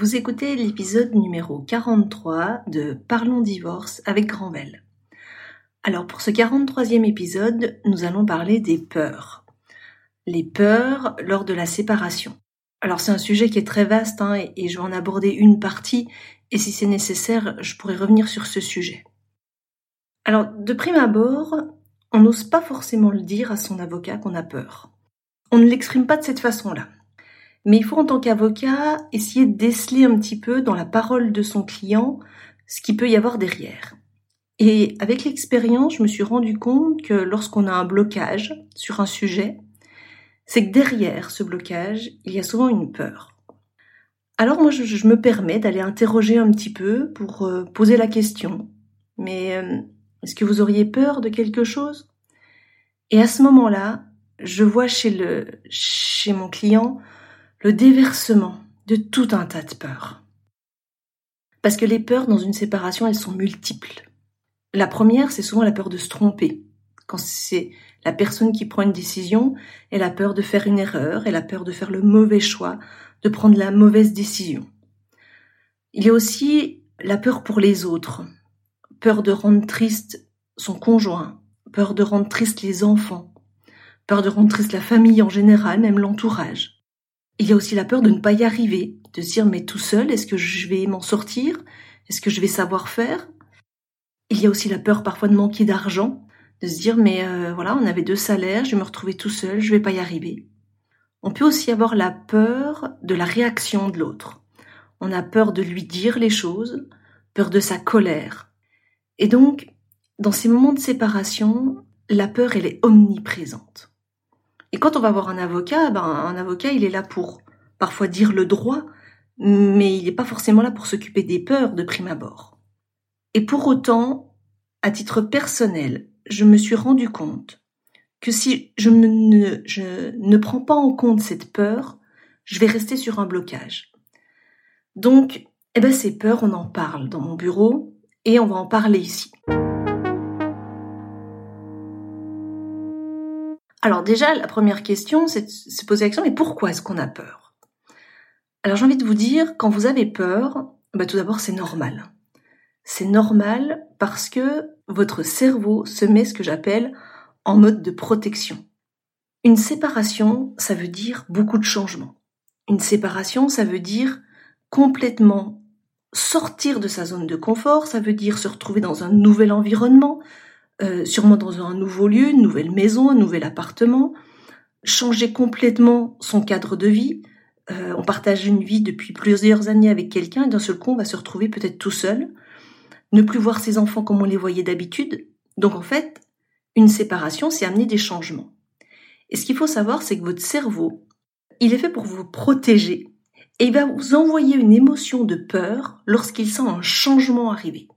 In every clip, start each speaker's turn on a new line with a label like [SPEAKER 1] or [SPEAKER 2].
[SPEAKER 1] Vous écoutez l'épisode numéro 43 de Parlons divorce avec Granvelle. Alors pour ce 43e épisode, nous allons parler des peurs. Les peurs lors de la séparation. Alors c'est un sujet qui est très vaste hein, et je vais en aborder une partie et si c'est nécessaire, je pourrais revenir sur ce sujet. Alors de prime abord, on n'ose pas forcément le dire à son avocat qu'on a peur. On ne l'exprime pas de cette façon-là. Mais il faut en tant qu'avocat essayer de déceler un petit peu dans la parole de son client ce qu'il peut y avoir derrière. Et avec l'expérience, je me suis rendu compte que lorsqu'on a un blocage sur un sujet, c'est que derrière ce blocage, il y a souvent une peur. Alors moi, je, me permets d'aller interroger un petit peu pour euh, poser la question. Mais euh, est-ce que vous auriez peur de quelque chose? Et à ce moment-là, je vois chez le chez mon client le déversement de tout un tas de peurs. Parce que les peurs dans une séparation, elles sont multiples. La première, c'est souvent la peur de se tromper. Quand c'est la personne qui prend une décision, elle a peur de faire une erreur, elle a peur de faire le mauvais choix, de prendre la mauvaise décision. Il y a aussi la peur pour les autres, peur de rendre triste son conjoint, peur de rendre triste les enfants, peur de rendre triste la famille en général, même l'entourage. Il y a aussi la peur de ne pas y arriver, de se dire mais tout seul, est-ce que je vais m'en sortir? Est-ce que je vais savoir faire? Il y a aussi la peur parfois de manquer d'argent, de se dire mais euh, voilà, on avait deux salaires, je vais me retrouver tout seul, je vais pas y arriver. On peut aussi avoir la peur de la réaction de l'autre. On a peur de lui dire les choses, peur de sa colère. Et donc, dans ces moments de séparation, la peur, elle est omniprésente. Et quand on va voir un avocat, ben, un avocat, il est là pour parfois dire le droit, mais il n'est pas forcément là pour s'occuper des peurs de prime abord. Et pour autant, à titre personnel, je me suis rendu compte que si je, ne, prends pas en compte cette peur, je vais rester sur un blocage. Donc, eh ben, ces peurs, on en parle dans mon bureau et on va en parler ici. Alors déjà, la première question, c'est de se poser la question, mais pourquoi est-ce qu'on a peur? Alors j'ai envie de vous dire, quand vous avez peur, bah, tout d'abord c'est normal. C'est normal parce que votre cerveau se met ce que j'appelle en mode de protection. Une séparation, ça veut dire beaucoup de changements. Une séparation, ça veut dire complètement sortir de sa zone de confort, ça veut dire se retrouver dans un nouvel environnement, euh, sûrement dans un nouveau lieu, une nouvelle maison, un nouvel appartement, changer complètement son cadre de vie. Euh, on partage une vie depuis plusieurs années avec quelqu'un et d'un seul coup on va se retrouver peut-être tout seul, ne plus voir ses enfants comme on les voyait d'habitude. Donc en fait, une séparation, c'est amener des changements. Et ce qu'il faut savoir, c'est que votre cerveau, il est fait pour vous protéger et il va vous envoyer une émotion de peur lorsqu'il sent un changement arriver.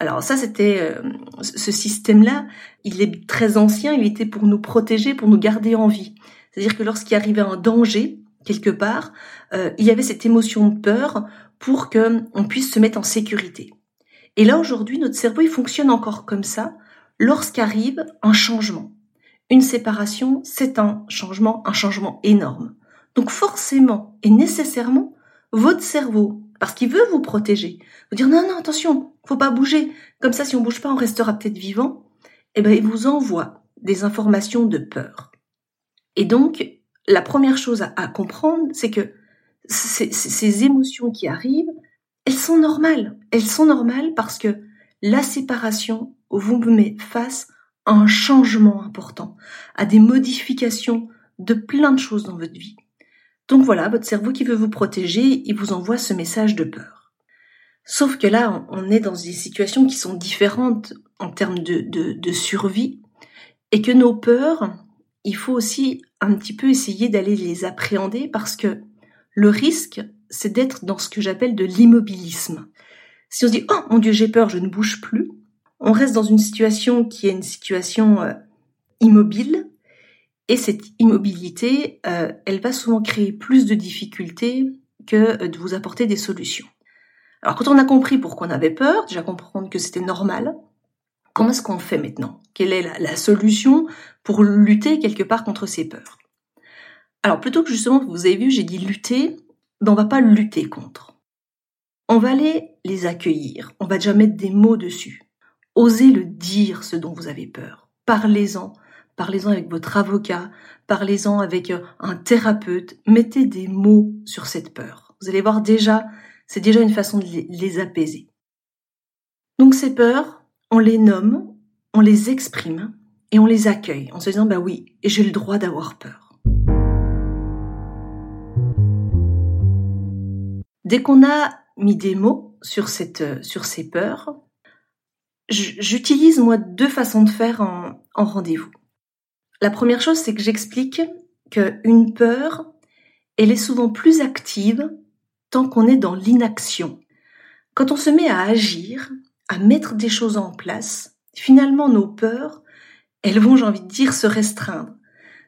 [SPEAKER 1] Alors ça, c'était euh, ce système-là, il est très ancien, il était pour nous protéger, pour nous garder en vie. C'est-à-dire que lorsqu'il arrivait un danger quelque part, euh, il y avait cette émotion de peur pour que on puisse se mettre en sécurité. Et là aujourd'hui, notre cerveau il fonctionne encore comme ça lorsqu'arrive un changement. Une séparation, c'est un changement, un changement énorme. Donc forcément et nécessairement, votre cerveau parce qu'il veut vous protéger. Vous dire non, non, attention, faut pas bouger. Comme ça, si on bouge pas, on restera peut-être vivant. Eh ben, il vous envoie des informations de peur. Et donc, la première chose à, comprendre, c'est que ces émotions qui arrivent, elles sont normales. Elles sont normales parce que la séparation vous met face à un changement important, à des modifications de plein de choses dans votre vie. Donc voilà, votre cerveau qui veut vous protéger, il vous envoie ce message de peur. Sauf que là, on est dans des situations qui sont différentes en termes de, de, survie, et que nos peurs, il faut aussi un petit peu essayer d'aller les appréhender parce que le risque, c'est d'être dans ce que j'appelle de l'immobilisme. Si on se dit oh mon dieu j'ai peur, je ne bouge plus, on reste dans une situation qui est une situation euh, immobile et cette immobilité, euh, elle va souvent créer plus de difficultés que euh, de vous apporter des solutions. Alors quand on a compris pourquoi on avait peur, déjà comprendre que c'était normal, comment est-ce qu'on fait maintenant? Quelle est la, solution pour lutter quelque part contre ces peurs? Alors plutôt que justement, vous avez vu, j'ai dit lutter, ben on va pas lutter contre. On va aller les accueillir. On va déjà mettre des mots dessus. Osez le dire, ce dont vous avez peur. Parlez-en. Parlez-en avec votre avocat. Parlez-en avec euh, un thérapeute. Mettez des mots sur cette peur. Vous allez voir déjà, c'est déjà une façon de les apaiser. Donc ces peurs, on les nomme, on les exprime et on les accueille en se disant bah oui, j'ai le droit d'avoir peur. Dès qu'on a mis des mots sur ces peurs, j'utilise moi deux façons de faire en, en rendez-vous. La première chose, c'est que j'explique qu'une peur, elle est souvent plus active tant qu'on est dans l'inaction. Quand on se met à agir, à mettre des choses en place, finalement nos peurs, elles vont, j'ai envie de dire, se restreindre.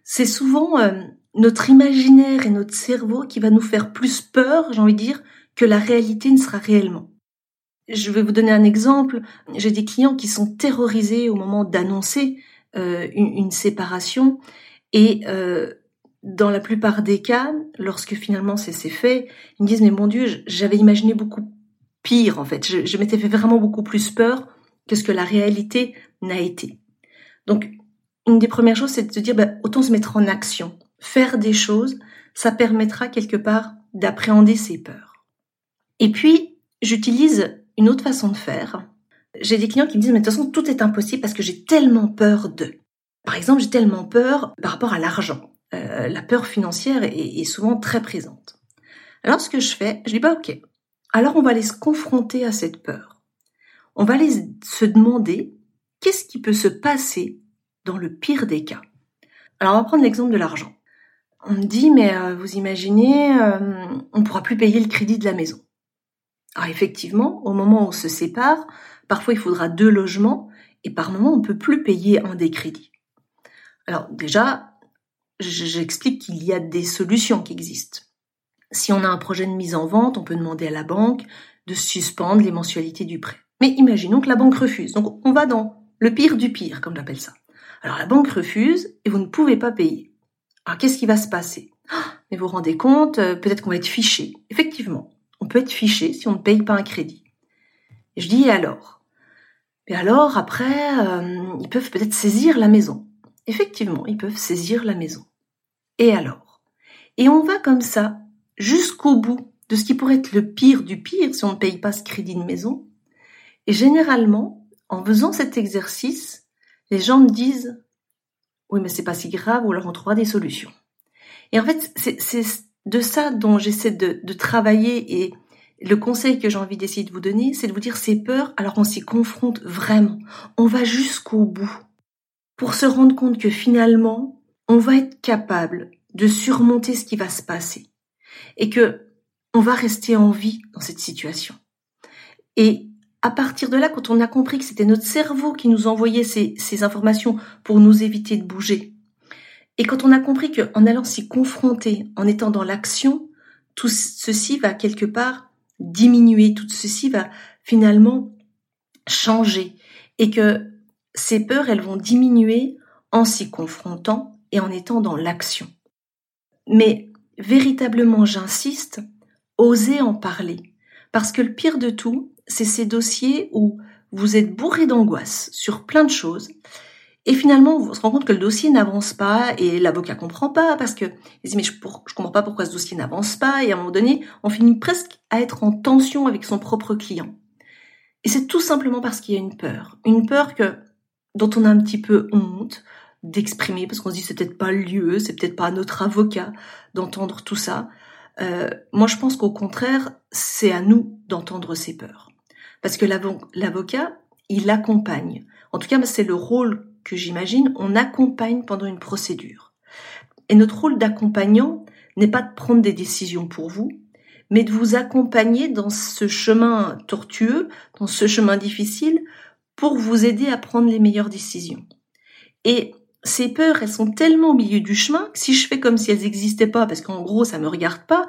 [SPEAKER 1] C'est souvent euh, notre imaginaire et notre cerveau qui va nous faire plus peur, j'ai envie de dire, que la réalité ne sera réellement. Je vais vous donner un exemple. J'ai des clients qui sont terrorisés au moment d'annoncer euh, une, séparation et euh, dans la plupart des cas, lorsque finalement c'est fait, ils me disent mais mon Dieu, j'avais imaginé beaucoup pire en fait. Je, m'étais fait vraiment beaucoup plus peur que ce que la réalité n'a été. Donc une des premières choses, c'est de se dire bah, autant se mettre en action, faire des choses, ça permettra quelque part d'appréhender ses peurs. Et puis j'utilise une autre façon de faire. J'ai des clients qui me disent mais de toute façon tout est impossible parce que j'ai tellement peur de. Par exemple, j'ai tellement peur par rapport à l'argent. Euh, la peur financière est, est, souvent très présente. Alors ce que je fais, je dis pas ok, alors on va aller se confronter à cette peur. On va aller se demander qu'est-ce qui peut se passer dans le pire des cas. Alors on va prendre l'exemple de l'argent. On me dit mais euh, vous imaginez, euh, on pourra plus payer le crédit de la maison. Alors effectivement, au moment où on se sépare, parfois il faudra deux logements et par moment on peut plus payer un des crédits. Alors déjà, j'explique qu'il y a des solutions qui existent. Si on a un projet de mise en vente, on peut demander à la banque de suspendre les mensualités du prêt. Mais imaginons que la banque refuse. Donc on va dans le pire du pire, comme j'appelle ça. Alors la banque refuse et vous ne pouvez pas payer. Alors qu'est-ce qui va se passer? Ah, Mais vous vous rendez compte, euh, peut-être qu'on va être fiché. Effectivement, on peut être fiché si on ne paye pas un crédit. Et je dis et alors? Et alors après, euh, ils peuvent peut-être saisir la maison. Effectivement, ils peuvent saisir la maison. Et alors? Et on va comme ça jusqu'au bout de ce qui pourrait être le pire du pire si on ne paye pas ce crédit de maison. Et généralement, en faisant cet exercice, les gens me disent oui mais c'est pas si grave ou alors on trouvera des solutions. Et en fait, c'est de ça dont j'essaie de, de, travailler et le conseil que j'ai envie d'essayer de vous donner, c'est de vous dire ces peurs, alors on s'y confronte vraiment. On va jusqu'au bout pour se rendre compte que finalement, on va être capable de surmonter ce qui va se passer et que on va rester en vie dans cette situation. Et à partir de là, quand on a compris que c'était notre cerveau qui nous envoyait ces, informations pour nous éviter de bouger, et quand on a compris qu'en allant s'y confronter, en étant dans l'action, tout ceci va quelque part diminuer, tout ceci va finalement changer, et que ces peurs, elles vont diminuer en s'y confrontant et en étant dans l'action. Mais véritablement j'insiste, osez en parler. Parce que le pire de tout, c'est ces dossiers où vous êtes bourré d'angoisse sur plein de choses. Et finalement, vous se rendez compte que le dossier n'avance pas et l'avocat comprend pas parce que il dit mais je, je comprends pas pourquoi ce dossier n'avance pas et à un moment donné, on finit presque à être en tension avec son propre client. Et c'est tout simplement parce qu'il y a une peur, une peur que dont on a un petit peu honte, d'exprimer parce qu'on se dit c'est peut-être pas le lieu, c'est peut-être pas notre avocat d'entendre tout ça. Euh, moi, je pense qu'au contraire, c'est à nous d'entendre ces peurs, parce que l'avocat, il accompagne. En tout cas, c'est le rôle que j'imagine. On accompagne pendant une procédure. Et notre rôle d'accompagnant n'est pas de prendre des décisions pour vous, mais de vous accompagner dans ce chemin tortueux, dans ce chemin difficile, pour vous aider à prendre les meilleures décisions. Et ces peurs, elles sont tellement au milieu du chemin que si je fais comme si elles n'existaient pas, parce qu'en gros, ça me regarde pas,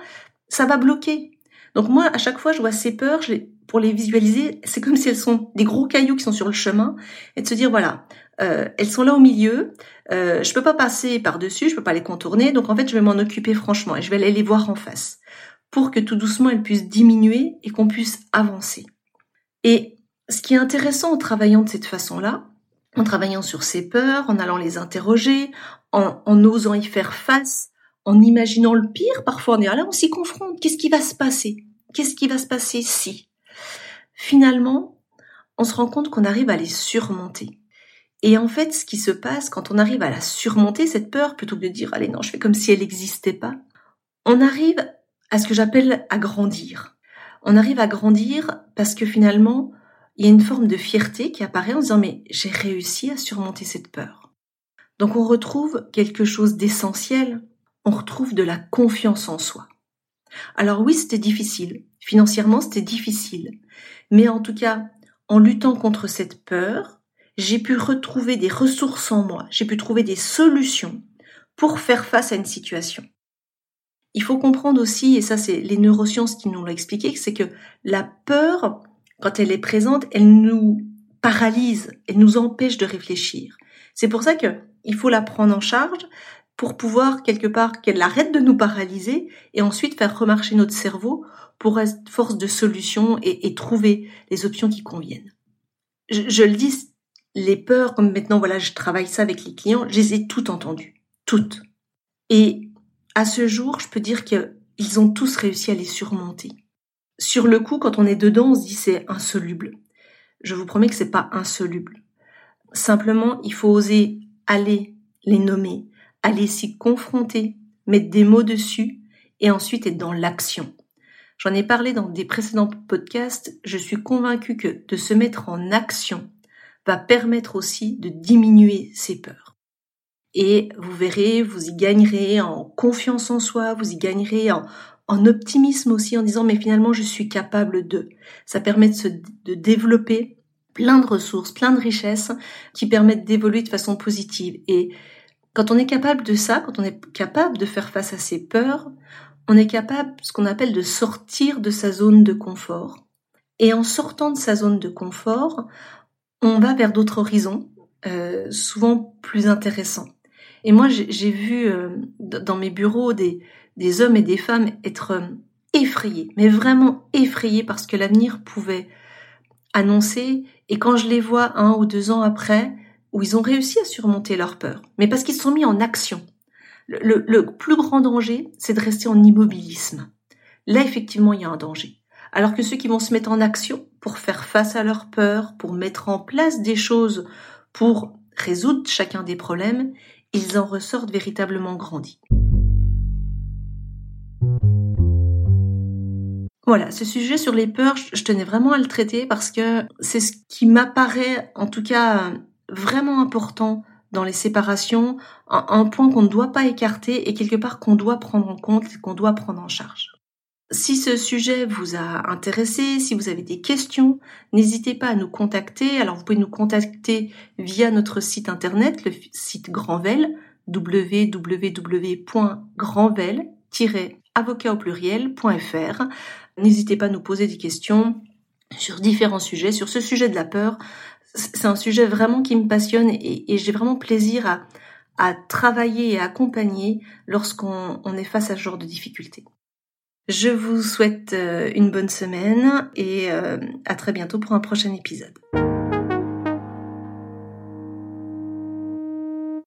[SPEAKER 1] ça va bloquer. Donc moi, à chaque fois, je vois ces peurs, je pour les visualiser, c'est comme si elles sont des gros cailloux qui sont sur le chemin, et de se dire voilà, euh, elles sont là au milieu, euh, je peux pas passer par dessus, je peux pas les contourner, donc en fait, je vais m'en occuper franchement et je vais aller les voir en face pour que tout doucement elle puisse diminuer et qu'on puisse avancer. Et ce qui est intéressant en travaillant de cette façon-là, en travaillant sur ses peurs, en allant les interroger, en, osant y faire face, en imaginant le pire, parfois on est là, on s'y confronte, qu'est-ce qui va se passer? Qu'est-ce qui va se passer si? Finalement, on se rend compte qu'on arrive à les surmonter. Et en fait, ce qui se passe quand on arrive à la surmonter, cette peur, plutôt que de dire, allez, non, je fais comme si elle n'existait pas, on arrive à ce que j'appelle à grandir. On arrive à grandir parce que finalement, il y a une forme de fierté qui apparaît en disant, mais j'ai réussi à surmonter cette peur. Donc on retrouve quelque chose d'essentiel, on retrouve de la confiance en soi. Alors oui, c'était difficile. Financièrement, c'était difficile. Mais en tout cas, en luttant contre cette peur, j'ai pu retrouver des ressources en moi, j'ai pu trouver des solutions pour faire face à une situation. Il faut comprendre aussi, et ça c'est les neurosciences qui nous l'ont expliqué, c'est que la peur, quand elle est présente, elle nous paralyse, elle nous empêche de réfléchir. C'est pour ça que il faut la prendre en charge pour pouvoir quelque part qu'elle arrête de nous paralyser et ensuite faire remarcher notre cerveau pour être force de solution et, trouver les options qui conviennent. Je, je, le dis, les peurs, comme maintenant voilà, je travaille ça avec les clients, je les ai toutes entendues, toutes. Et à ce jour, je peux dire qu'ils ont tous réussi à les surmonter. Sur le coup, quand on est dedans, on se dit c'est insoluble. Je vous promets que c'est pas insoluble. Simplement, il faut oser aller les nommer, aller s'y confronter, mettre des mots dessus et ensuite être dans l'action. J'en ai parlé dans des précédents podcasts, je suis convaincue que de se mettre en action va permettre aussi de diminuer ses peurs. Et vous verrez, vous y gagnerez en confiance en soi, vous y gagnerez en, en optimisme aussi en disant mais finalement je suis capable de. Ça permet de, se, de développer plein de ressources, plein de richesses qui permettent d'évoluer de façon positive. Et quand on est capable de ça, quand on est capable de faire face à ses peurs, on est capable, ce qu'on appelle, de sortir de sa zone de confort. Et en sortant de sa zone de confort, on va vers d'autres horizons, euh, souvent plus intéressants. Et moi, j'ai vu euh, dans mes bureaux des, des hommes et des femmes être euh, effrayés, mais vraiment effrayés parce que l'avenir pouvait annoncer. Et quand je les vois un ou deux ans après, où ils ont réussi à surmonter leur peur, mais parce qu'ils sont mis en action. Le, le plus grand danger, c'est de rester en immobilisme. Là, effectivement, il y a un danger. Alors que ceux qui vont se mettre en action pour faire face à leur peur, pour mettre en place des choses, pour résoudre chacun des problèmes, ils en ressortent véritablement grandis. Voilà, ce sujet sur les peurs, je tenais vraiment à le traiter parce que c'est ce qui m'apparaît en tout cas vraiment important dans les séparations, un, point qu'on ne doit pas écarter et quelque part qu'on doit prendre en compte qu'on doit prendre en charge. Si ce sujet vous a intéressé, si vous avez des questions, n'hésitez pas à nous contacter. Alors vous pouvez nous contacter via notre site internet, le site Grandvel, www.grandvel-avocat au pluriel.fr. N'hésitez pas à nous poser des questions sur différents sujets, sur ce sujet de la peur. C'est un sujet vraiment qui me passionne et, j'ai vraiment plaisir à, à travailler et à accompagner lorsqu'on est face à ce genre de difficultés. Je vous souhaite euh, une bonne semaine et euh, à très bientôt pour un prochain épisode.